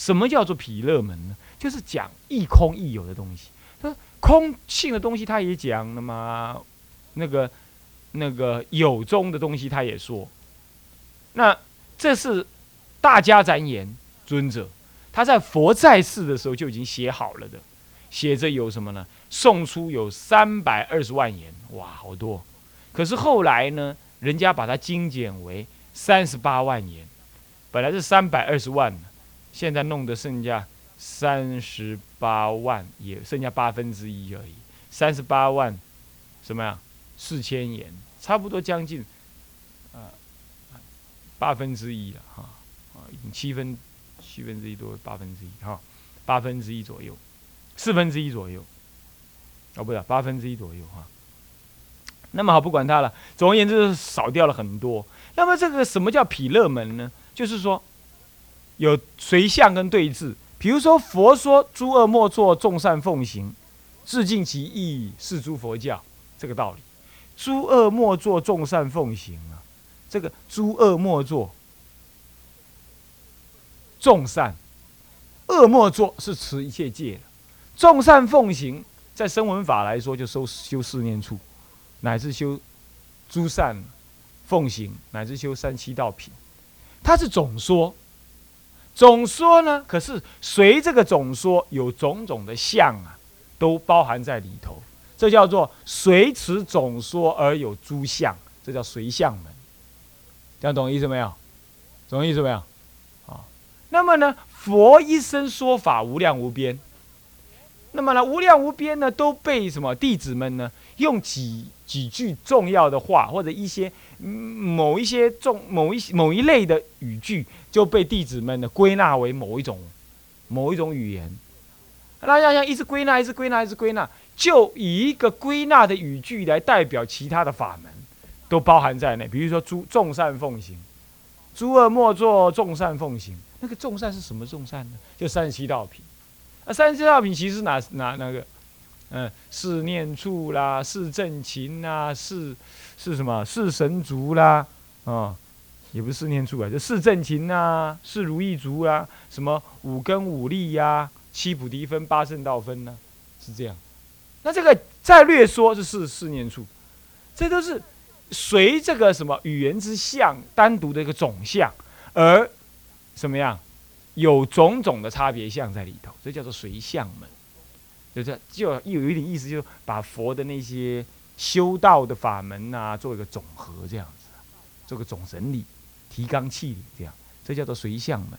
什么叫做毗勒门呢？就是讲亦空亦有的东西。他说空性的东西他也讲了嘛，那个那个有中的东西他也说。那这是大家展言尊者，他在佛在世的时候就已经写好了的，写着有什么呢？送出有三百二十万言，哇，好多。可是后来呢，人家把它精简为三十八万言，本来是三百二十万，现在弄得剩下三十八万，也剩下八分之一而已。三十八万，什么呀？四千元，差不多将近，呃，八分之一了哈，啊，已经七分，七分之一多八分之一哈，八分之一左右，四分之一左右。哦，不是八分之一左右哈。那么好，不管它了。总而言之，少掉了很多。那么这个什么叫毗勒门呢？就是说有随相跟对峙。比如说佛说诸恶莫作，众善奉行，致敬其意，是诸佛教这个道理。诸恶莫作，众善奉行啊。这个诸恶莫作，众善恶莫作是持一切戒的，众善奉行。在声闻法来说，就修修四念处，乃至修诸善奉行，乃至修三七道品，它是总说。总说呢，可是随这个总说有种种的相啊，都包含在里头。这叫做随此总说而有诸相，这叫随相门。这样懂意思没有？懂意思没有？啊，那么呢，佛一生说法无量无边。那么呢，无量无边呢，都被什么弟子们呢？用几几句重要的话，或者一些某一些重某一某一类的语句，就被弟子们呢归纳为某一种某一种语言。那要像一直归纳，一直归纳，一直归纳，就以一个归纳的语句来代表其他的法门，都包含在内。比如说，诸众善奉行，诸恶莫作，众善奉行。那个众善是什么众善呢？就三十七道品。啊，三十七道品其实哪哪那个，嗯，是念处啦，是正勤啦，是是什么？是神足啦，啊，也不是四念处啊，就是正勤呐，是如意足啊，什么五根五力呀，七菩提分、八圣道分呢，是这样。那这个再略说，这是四念处，这都是随这个什么语言之相，单独的一个总相，而什么样？有种种的差别相在里头，这叫做随相门，就是就又有一点意思，就把佛的那些修道的法门啊，做一个总和这样子，做个总整理，提纲挈领这样，这叫做随相门。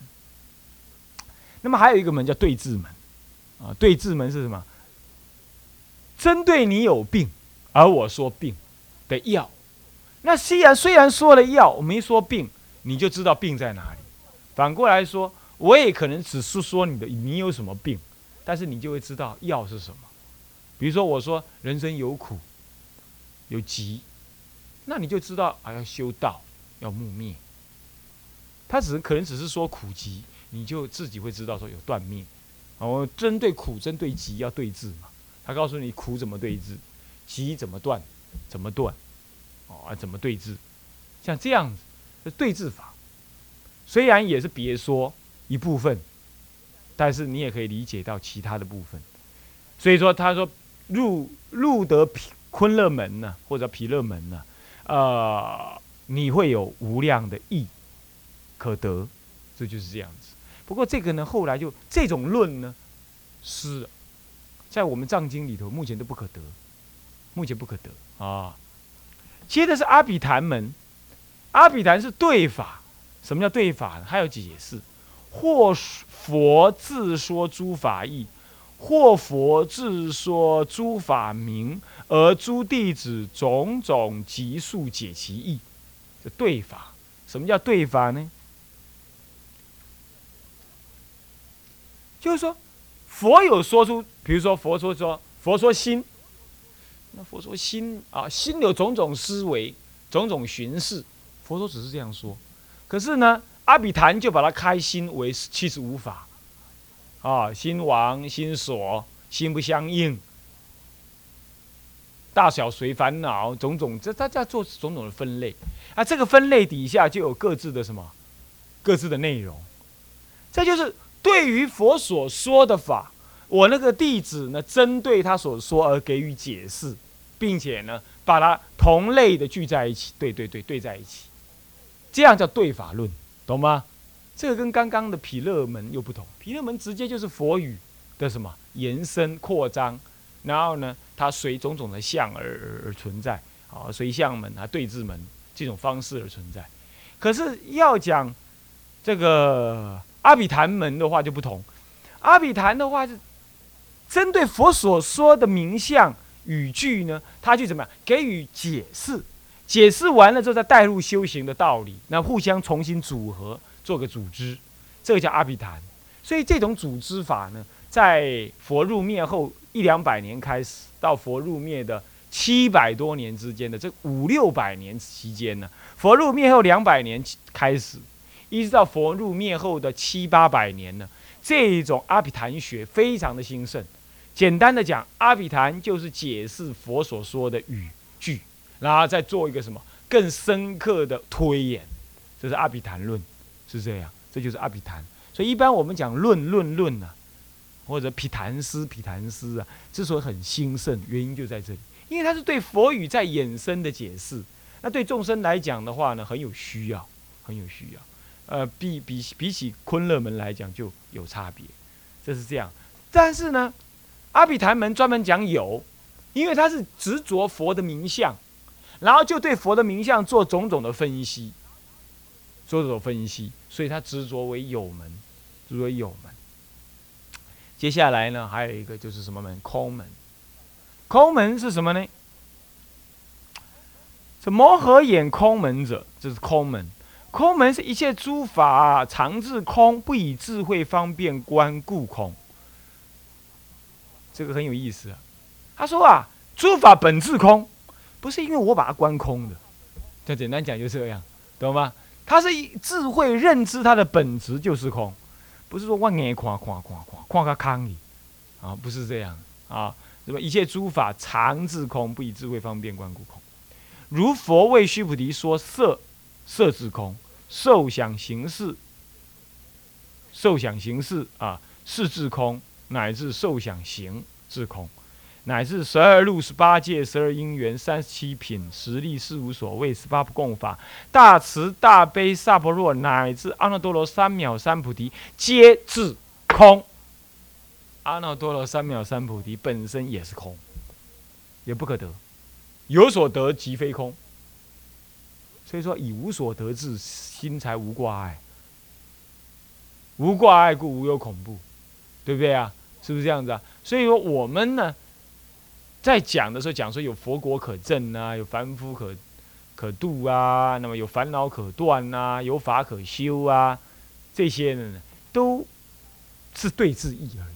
那么还有一个门叫对治门，啊，对治门是什么？针对你有病，而我说病的药，那虽然虽然说了药，我没说病，你就知道病在哪里。反过来说。我也可能只是说你的你有什么病，但是你就会知道药是什么。比如说我说人生有苦，有急，那你就知道啊要修道，要木灭。他只可能只是说苦急，你就自己会知道说有断灭。哦针对苦，针对急要对治嘛。他告诉你苦怎么对治，急怎么断，怎么断，哦，怎么对治，像这样子的对治法，虽然也是别说。一部分，但是你也可以理解到其他的部分。所以说，他说入入得昆勒门呢，或者毗勒门呢，呃，你会有无量的义可得，这就是这样子。不过这个呢，后来就这种论呢，是在我们藏经里头目前都不可得，目前不可得啊。接的是阿比昙门，阿比昙是对法，什么叫对法？还有解释。或佛自说诸法义，或佛自说诸法名，而诸弟子种种急速解其意，这对法。什么叫对法呢？就是说，佛有说出，比如说佛说说，佛说心，那佛说心啊，心有种种思维，种种寻视，佛说只是这样说，可是呢？阿比昙就把它开心为七十五法，啊，心王、心所、心不相应，大小随烦恼，种种，这大家做种种的分类，啊，这个分类底下就有各自的什么，各自的内容，这就是对于佛所说的法，我那个弟子呢，针对他所说而给予解释，并且呢，把它同类的聚在一起，对对对，对在一起，这样叫对法论，懂吗？这个跟刚刚的毗勒门又不同，毗勒门直接就是佛语的什么？延伸扩张，然后呢，它随种种的相而而存在，啊，随相门啊对峙门这种方式而存在。可是要讲这个阿比昙门的话就不同，阿比昙的话是针对佛所说的名相语句呢，他就怎么样？给予解释，解释完了之后再带入修行的道理，那互相重新组合。做个组织，这个叫阿毗昙。所以这种组织法呢，在佛入灭后一两百年开始，到佛入灭的七百多年之间的这五六百年期间呢，佛入灭后两百年开始，一直到佛入灭后的七八百年呢，这一种阿毗昙学非常的兴盛。简单的讲，阿毗昙就是解释佛所说的语句，然后再做一个什么更深刻的推演，这是阿毗昙论。是这样，这就是阿毗昙。所以一般我们讲论论论呐，或者毗昙师毗昙师啊，之所以很兴盛，原因就在这里，因为它是对佛语在衍生的解释。那对众生来讲的话呢，很有需要，很有需要。呃，比比比起昆勒门来讲就有差别，这是这样。但是呢，阿毗昙门专门讲有，因为他是执着佛的名相，然后就对佛的名相做种种的分析。做这种分析，所以他执着为有门，执着有门。接下来呢，还有一个就是什么门？空门。空门是什么呢？这摩诃眼空门者，这是空门。空门是一切诸法常自空，不以智慧方便观故空。这个很有意思啊。他说啊，诸法本自空，不是因为我把它关空的。就简单讲就这样，懂吗？它是智慧认知，它的本质就是空，不是说万眼夸夸夸夸夸个康里，啊，不是这样啊，什么一切诸法常自空，不以智慧方便观故空。如佛为须菩提说色，色自空；受想行识，受想行识啊，是自空，乃至受想行自空。乃至十二路、十八界、十二因缘、三十七品、十力、四无所谓、十八不共法、大慈大悲、萨婆若，乃至阿耨多罗三藐三菩提，皆自空。阿耨多罗三藐三菩提本身也是空，也不可得。有所得即非空。所以说，以无所得智，心才无挂碍。无挂碍故，无有恐怖，对不对啊？是不是这样子啊？所以说，我们呢？在讲的时候，讲说有佛国可证啊，有凡夫可可度啊，那么有烦恼可断啊，有法可修啊，这些呢，都是对字义而已。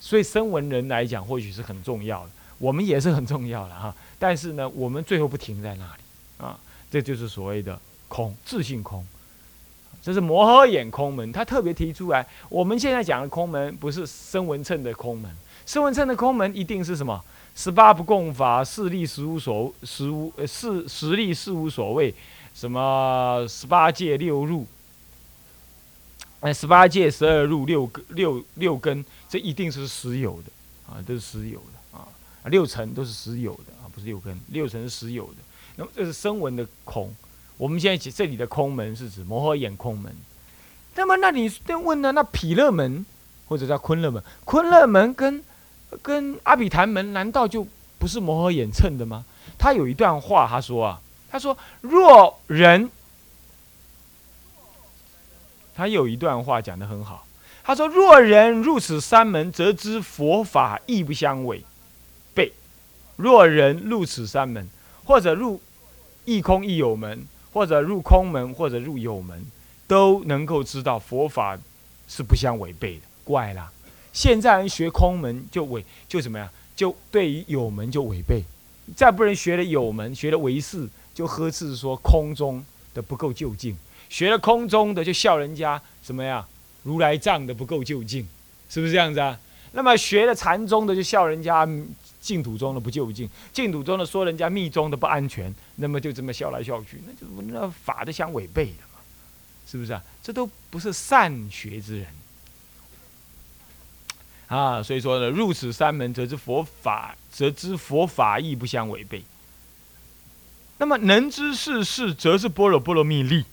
所以声闻人来讲，或许是很重要的，我们也是很重要的哈。但是呢，我们最后不停在那里啊，这就是所谓的空，自性空。这是摩诃眼空门，他特别提出来。我们现在讲的空门，不是声闻称的空门，声闻称的空门一定是什么？十八不共法，四力十无所，十无呃四十力四无所谓，什么十八界六入，哎，十八界十二入六根六六根，这一定是实有的啊，都是实有的啊，六层都是实有的啊，不是六根，六层是实有的。那么这是声闻的空，我们现在这里的空门是指摩诃眼空门。那么那你问呢？那毗勒门或者叫昆勒门，昆勒门跟跟阿比昙门难道就不是磨合眼称的吗？他有一段话，他说啊，他说若人，他有一段话讲的很好，他说若人入此三门，则知佛法亦不相违背。若人入此三门，或者入亦空亦有门，或者入空门，或者入有门，都能够知道佛法是不相违背的。怪啦。现在人学空门就违，就怎么样？就对于有门就违背；再不能学了有门，学了唯识，就呵斥说空中的不够究竟；学了空中的就笑人家什么呀？如来藏的不够究竟，是不是这样子啊？那么学了禅宗的就笑人家净土中的不究竟，净土中的说人家密宗的不安全，那么就这么笑来笑去，那就那法都相违背的嘛，是不是啊？这都不是善学之人。啊，所以说呢，入此三门，则知佛法，则知佛法亦不相违背。那么能知世事，则是般若波罗蜜力。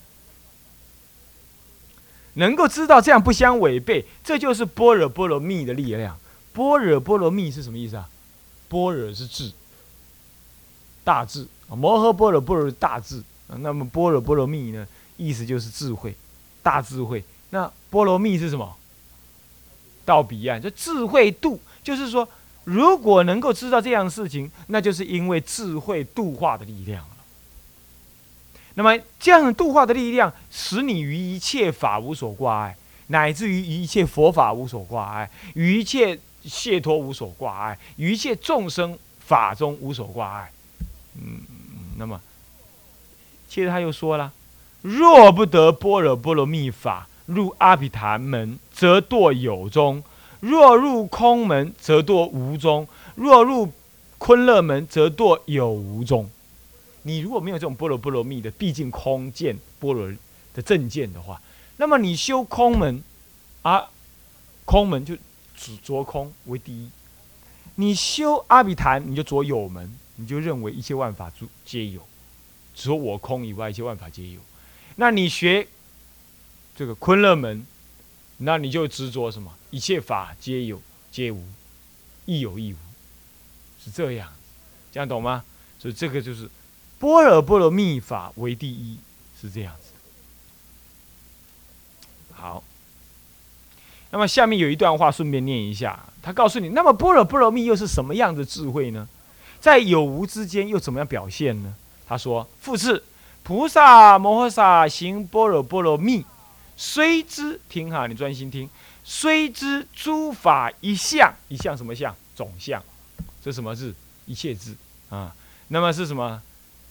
能够知道这样不相违背，这就是般若波罗蜜的力量。般若波罗蜜是什么意思啊？般若是智，大智啊，摩诃般若波罗大智。那么般若波罗蜜呢，意思就是智慧，大智慧。那波罗蜜是什么？到彼岸，就智慧度，就是说，如果能够知道这样的事情，那就是因为智慧度化的力量了。那么这样的度化的力量，使你于一切法无所挂碍，乃至于一切佛法无所挂碍，与一切解脱无所挂碍，与一切众生法中无所挂碍。嗯，那么接着他又说了：若不得般若波罗蜜法。入阿毗昙门，则堕有中；若入空门，则堕无中；若入昆勒门，则堕有无中。你如果没有这种波罗波罗蜜的，毕竟空见波罗的正见的话，那么你修空门，啊，空门就只着空为第一；你修阿比昙，你就着有门，你就认为一切万法诸皆有，除我空以外，一切万法皆有。那你学。这个昆勒门，那你就执着什么？一切法皆有，皆无，亦有亦无，是这样，这样懂吗？所以这个就是般若波罗蜜法为第一，是这样子。好，那么下面有一段话，顺便念一下。他告诉你，那么般若波罗蜜又是什么样的智慧呢？在有无之间又怎么样表现呢？他说：复次，菩萨摩诃萨行般若波罗蜜。虽知听哈，你专心听。虽知诸法一相，一相什么相？总相。这什么字？一切字啊。那么是什么？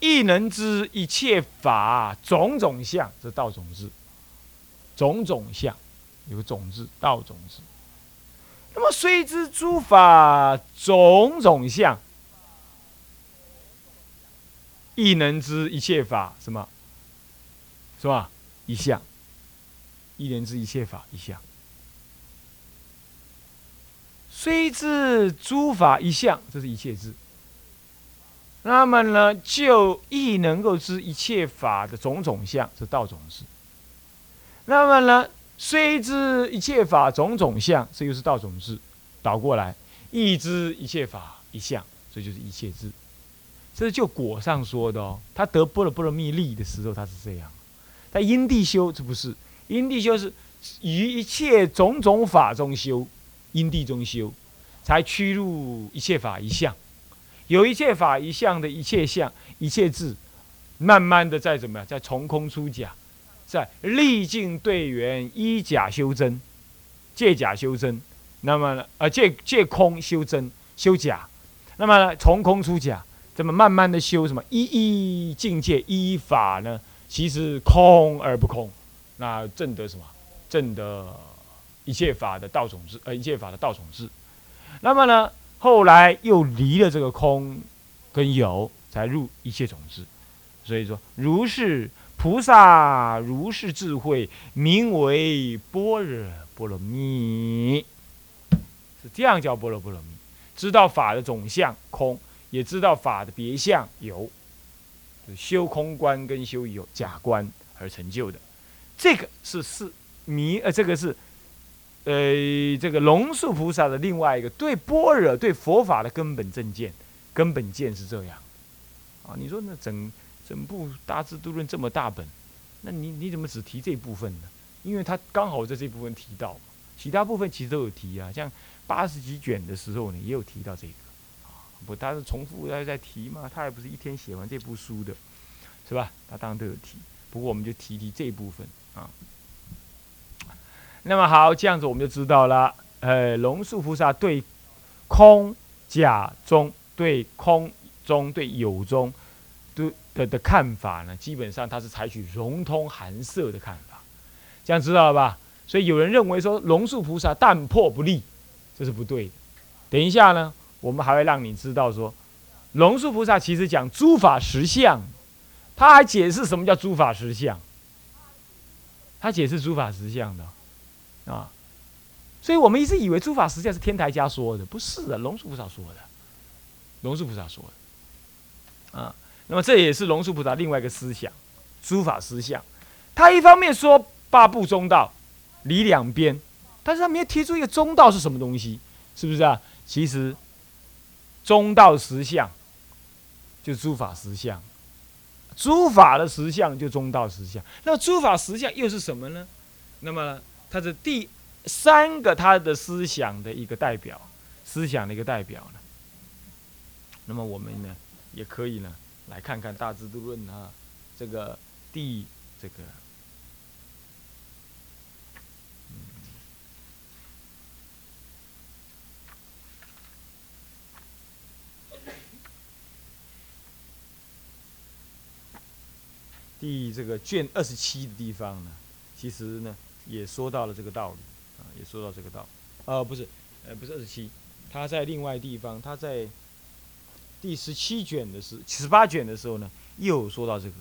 亦能知一切法种种相，这道种字。种种相，有个种字，道种字。那么虽知诸法种种相，亦能知一切法什么？是吧？一相。一念知一切法一相，虽知诸法一相，这是一切智。那么呢，就亦能够知一切法的种种相，是道种智。那么呢，虽知一切法种种相，这又是道种智。倒过来，亦知一切法一相，这就是一切智。这是就果上说的哦。他得波罗波罗蜜力的时候，他是这样。他因地修，这不是。因地修是于一切种种法中修，因地中修，才驱入一切法一相。有一切法一相的一切相、一切智，慢慢的在怎么样，在从空出假，在历尽对缘依假修真，借假修真。那么呢，呃，借借空修真，修假。那么呢，从空出假，这么慢慢的修什么？一一境界依法呢？其实空而不空。那证得什么？证得一切法的道种子，呃，一切法的道种子。那么呢，后来又离了这个空跟有，才入一切种子。所以说，如是菩萨，如是智慧，名为般若波罗蜜，是这样叫般若波罗蜜。知道法的总相空，也知道法的别相有，修空观跟修有假观而成就的。这个是是弥呃，这个是呃，这个龙树菩萨的另外一个对般若、对佛法的根本正见、根本见是这样啊。你说那整整部《大智度论》这么大本，那你你怎么只提这部分呢？因为他刚好在这部分提到，其他部分其实都有提啊。像八十几卷的时候呢，也有提到这个啊。不，他是重复在在提嘛，他也不是一天写完这部书的，是吧？他当然都有提，不过我们就提提这一部分。啊，那么好，这样子我们就知道了。呃，龙树菩萨对空假中、对空中、对有中的的的看法呢，基本上他是采取融通含摄的看法，这样知道了吧？所以有人认为说龙树菩萨淡破不立，这是不对的。等一下呢，我们还会让你知道说，龙树菩萨其实讲诸法实相，他还解释什么叫诸法实相。他解释诸法实相的，啊，所以我们一直以为诸法实相是天台家说的，不是的，龙树菩萨说的，龙树菩萨说的，啊，那么这也是龙树菩萨另外一个思想，诸法实相，他一方面说八部中道，离两边，但是他没有提出一个中道是什么东西，是不是啊？其实中道实相就诸法实相，诸法的实相就中道实相，那诸法实相又是什么呢？那么它是第。三个他的思想的一个代表，思想的一个代表呢。那么我们呢，也可以呢来看看《大智度论》啊，这个第这个，第这个卷二十七的地方呢，其实呢也说到了这个道理。也说到这个道理，呃，不是，呃，不是二十七，他在另外地方，他在第十七卷的时，十八卷的时候呢，又说到这个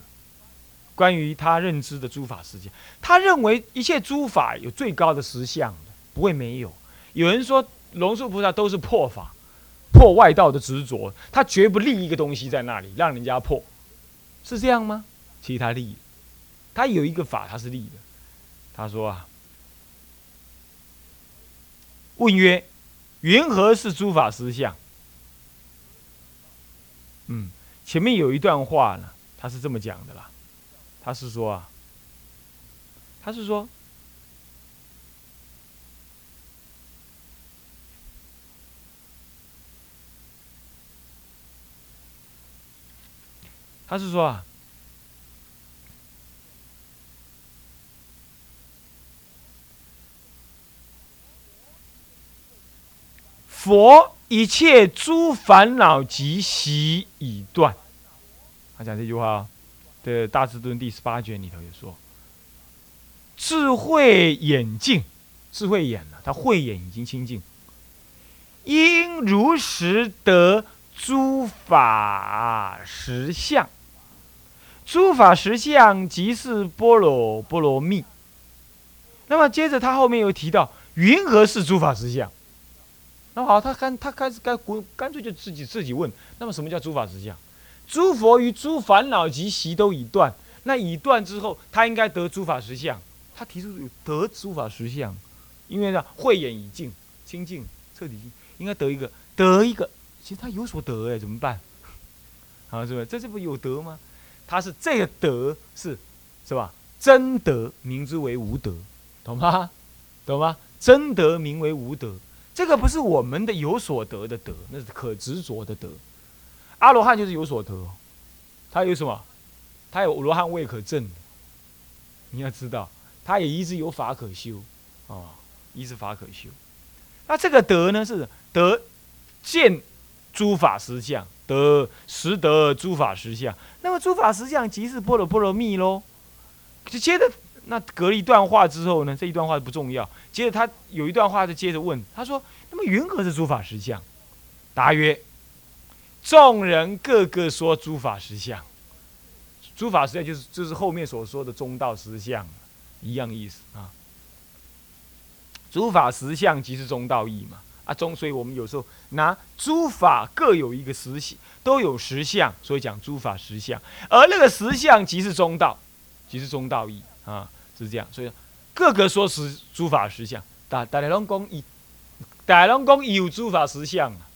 关于他认知的诸法世界，他认为一切诸法有最高的实相的，不会没有。有人说龙树菩萨都是破法，破外道的执着，他绝不立一个东西在那里让人家破，是这样吗？其他立，他有一个法他是立的，他说啊。问曰：“云何是诸法实相？”嗯，前面有一段话呢，他是这么讲的啦。他是说啊，他是说，他是说啊。佛一切诸烦恼及习已断。他讲这句话，的《大智度论》第十八卷里头也说：“智慧眼净，智慧眼了，他慧眼已经清净，应如实得诸法实相。诸法实相即是般若波罗蜜。那么接着他后面又提到，云何是诸法实相？”那好，他干他开始干干干脆就自己自己问。那么什么叫诸法实相？诸佛与诸烦恼及习都已断。那已断之后，他应该得诸法实相。他提出得诸法实相，因为呢慧眼已净清净彻底净，应该得一个得一个。其实他有所得哎，怎么办？啊，是不是？这这不有德吗？他是这个德是是吧？真德名之为无德，懂吗？懂吗？真德名为无德。这个不是我们的有所得的得，那是可执着的得。阿罗汉就是有所得，他有什么？他有罗汉未可证。你要知道，他也一直有法可修，啊，一直法可修。那这个德呢，是得见诸法实相，得识得诸法实相。那么诸法实相即是波罗波罗蜜喽。就接着。那隔了一段话之后呢？这一段话不重要。接着他有一段话，就接着问他说：“那么云何是诸法实相？”答曰：“众人个个说诸法实相，诸法实相就是就是后面所说的中道实相，一样意思啊。诸法实相即是中道义嘛啊中，所以我们有时候拿诸法各有一个实相，都有实相，所以讲诸法实相，而那个实相即是中道，即是中道义。”啊，是这样，所以各个说实诸法实相，大大家拢讲以，大家拢讲有诸法实相啊。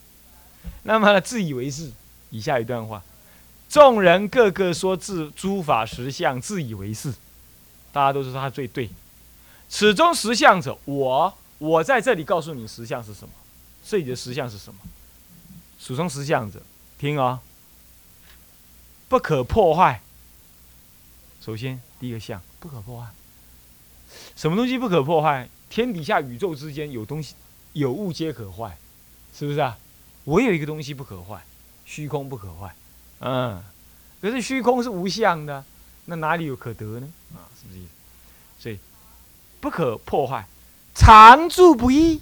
那么自以为是，以下一段话：众人个个说自诸法实相，自以为是，大家都说他最对。此中实相者，我我在这里告诉你实相是什么，这里的实相是什么？始终实相者，听啊，不可破坏。首先第一个相。不可破坏，什么东西不可破坏？天底下宇宙之间有东西，有物皆可坏，是不是啊？我有一个东西不可坏，虚空不可坏，嗯，可是虚空是无相的，那哪里有可得呢？啊，是不是？所以不可破坏，常住不易，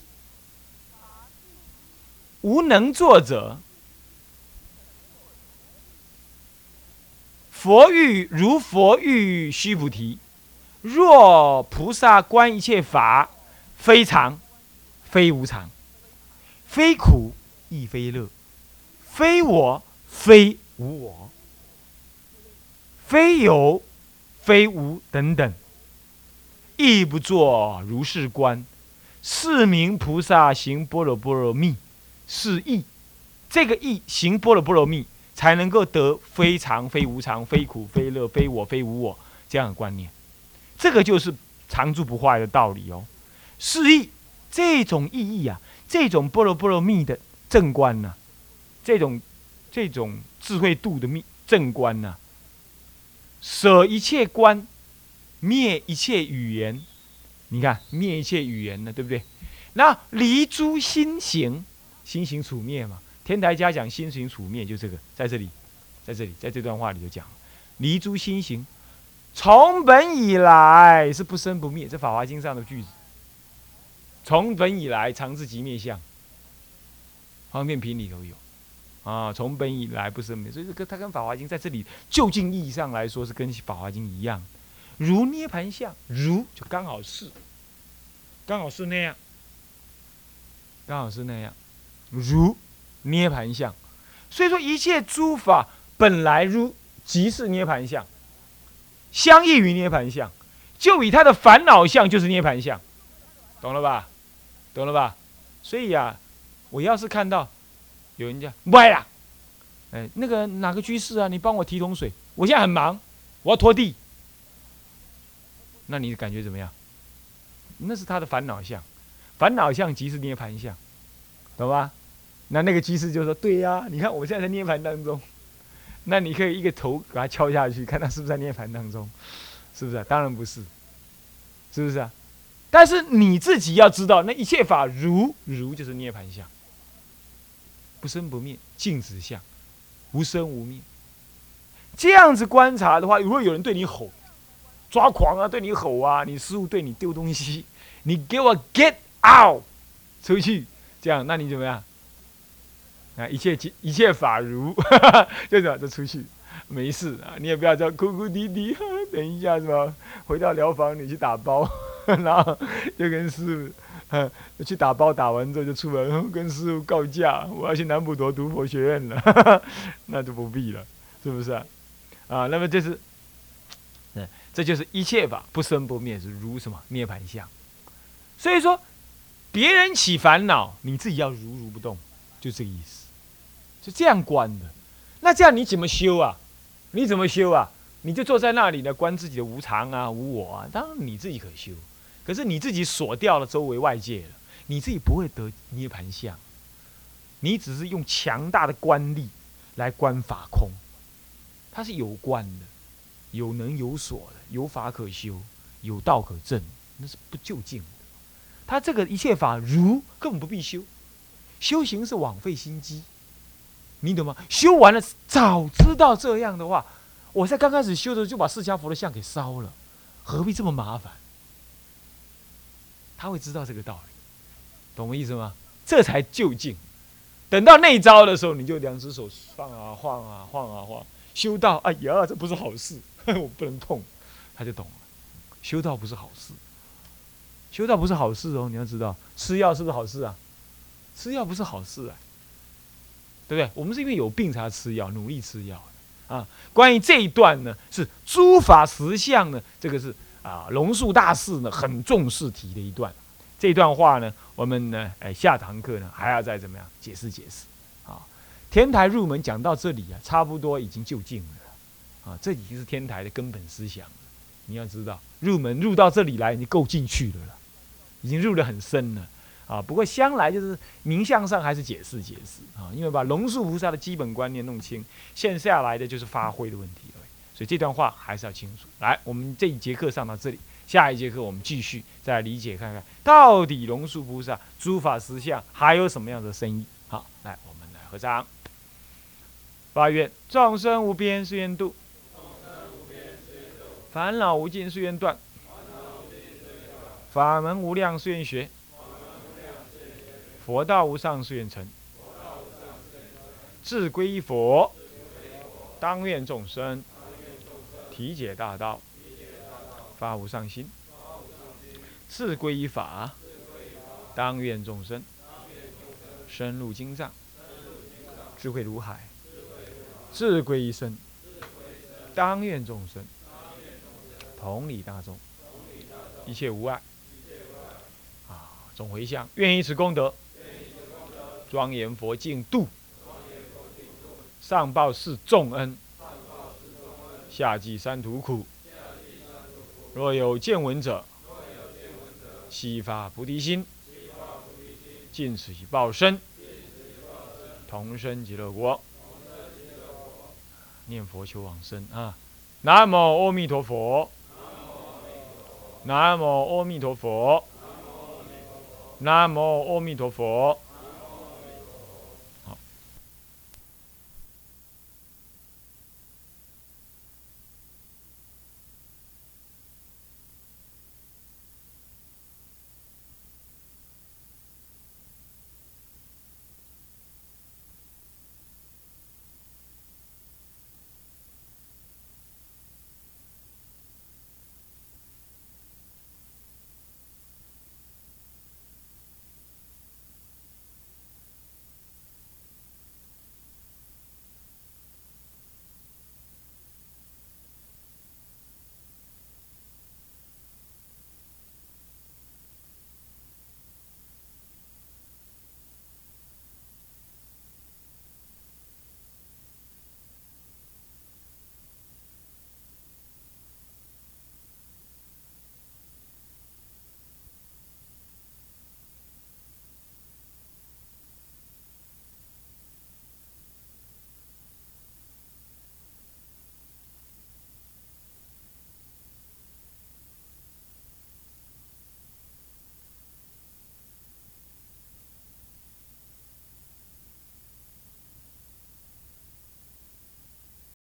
无能作者。佛欲如佛欲须菩提。若菩萨观一切法非常，非无常，非苦亦非乐，非我非无我，非有非无等等，亦不作如是观。是名菩萨行般若波罗蜜，是意。这个意行般若波罗蜜，才能够得非常、非无常、非苦、非乐、非我、非无我这样的观念。这个就是常住不坏的道理哦。是意这种意义啊，这种波罗波罗蜜的正观呢，这种这种智慧度的密正观呢，舍一切观，灭一切语言。你看，灭一切语言呢，对不对？那离诸心行，心行处灭嘛。天台家讲心行处灭，就这个，在这里，在这里，在这段话里就讲，离诸心行，从本以来是不生不灭，这《法华经》上的句子。从本以来，常自即灭相，方便品里头有，啊，从本以来不生灭，所以这个它跟《法华经》在这里就近意义上来说是跟《法华经》一样。如涅盘相，如就刚好是，刚好是那样，刚好是那样，如涅盘相。所以说一切诸法本来如即是涅盘相，相异于涅盘相，就以他的烦恼相就是涅盘相，懂了吧？懂了吧？所以呀，我要是看到有人家歪了，哎，那个哪个居士啊，你帮我提桶水，我现在很忙，我要拖地。那你感觉怎么样？那是他的烦恼相，烦恼相即是涅盘相，懂吧？那那个居士就说：“对呀，你看我现在在涅盘当中，那你可以一个头给它敲下去，看他是不是在涅盘当中，是不是？当然不是，是不是啊？但是你自己要知道，那一切法如如就是涅盘相，不生不灭，静止相，无生无灭。这样子观察的话，如果有人对你吼。”抓狂啊！对你吼啊！你师傅对你丢东西，你给我 get out 出去，这样，那你怎么样？啊，一切一切法如，就这样就出去，没事啊。你也不要这样哭哭啼啼，等一下是吧？回到疗房你去打包，然后就跟师傅，去打包，打完之后就出门，跟师傅告假，我要去南普陀读佛学院了，那就不必了，是不是啊？啊，那么这是。这就是一切法不生不灭，是如什么涅盘相。所以说，别人起烦恼，你自己要如如不动，就这个意思，是这样观的。那这样你怎么修啊？你怎么修啊？你就坐在那里呢，观自己的无常啊、无我啊。当然你自己可修，可是你自己锁掉了周围外界了，你自己不会得涅盘相。你只是用强大的观力来观法空，它是有关的。有能有所的，有法可修，有道可证，那是不就近的。他这个一切法如根本不必修，修行是枉费心机，你懂吗？修完了早知道这样的话，我在刚开始修的时候就把释迦佛的像给烧了，何必这么麻烦？他会知道这个道理，懂我意思吗？这才就近。等到那招的时候，你就两只手放啊晃啊晃啊晃，修道，哎呀，这不是好事。我不能碰，他就懂了。修道不是好事，修道不是好事哦。你要知道，吃药是不是好事啊？吃药不是好事啊，对不对？我们是因为有病才要吃药，努力吃药啊。关于这一段呢，是诸法实相呢，这个是啊，龙树大师呢很重视提的一段。这段话呢，我们呢，哎，下堂课呢还要再怎么样解释解释啊？天台入门讲到这里啊，差不多已经就近了。啊，这已经是天台的根本思想了。你要知道，入门入到这里来，你够进去了了，已经入得很深了。啊，不过将来就是名相上还是解释解释啊，因为把龙树菩萨的基本观念弄清，现下来的就是发挥的问题了。所以这段话还是要清楚。来，我们这一节课上到这里，下一节课我们继续再理解看看，到底龙树菩萨诸法实相还有什么样的深意。好，来，我们来合掌，发愿众生无边誓愿度。烦恼无尽，誓愿断；法门无量，誓愿学；佛道无上，誓愿成；志归依佛，当愿众生体解大道，发无上心；志归依法，当愿众生深入经藏，智慧如海，智归一生。当愿众生同理大众，一切无碍。啊，总回向，愿以此功德，庄严佛净土，上报四重恩，下济三途苦。若有见闻者，悉发菩提心，尽此一报身，同生极乐国。念佛求往生啊！南无阿弥陀佛。南无阿弥陀佛。南无阿弥陀佛。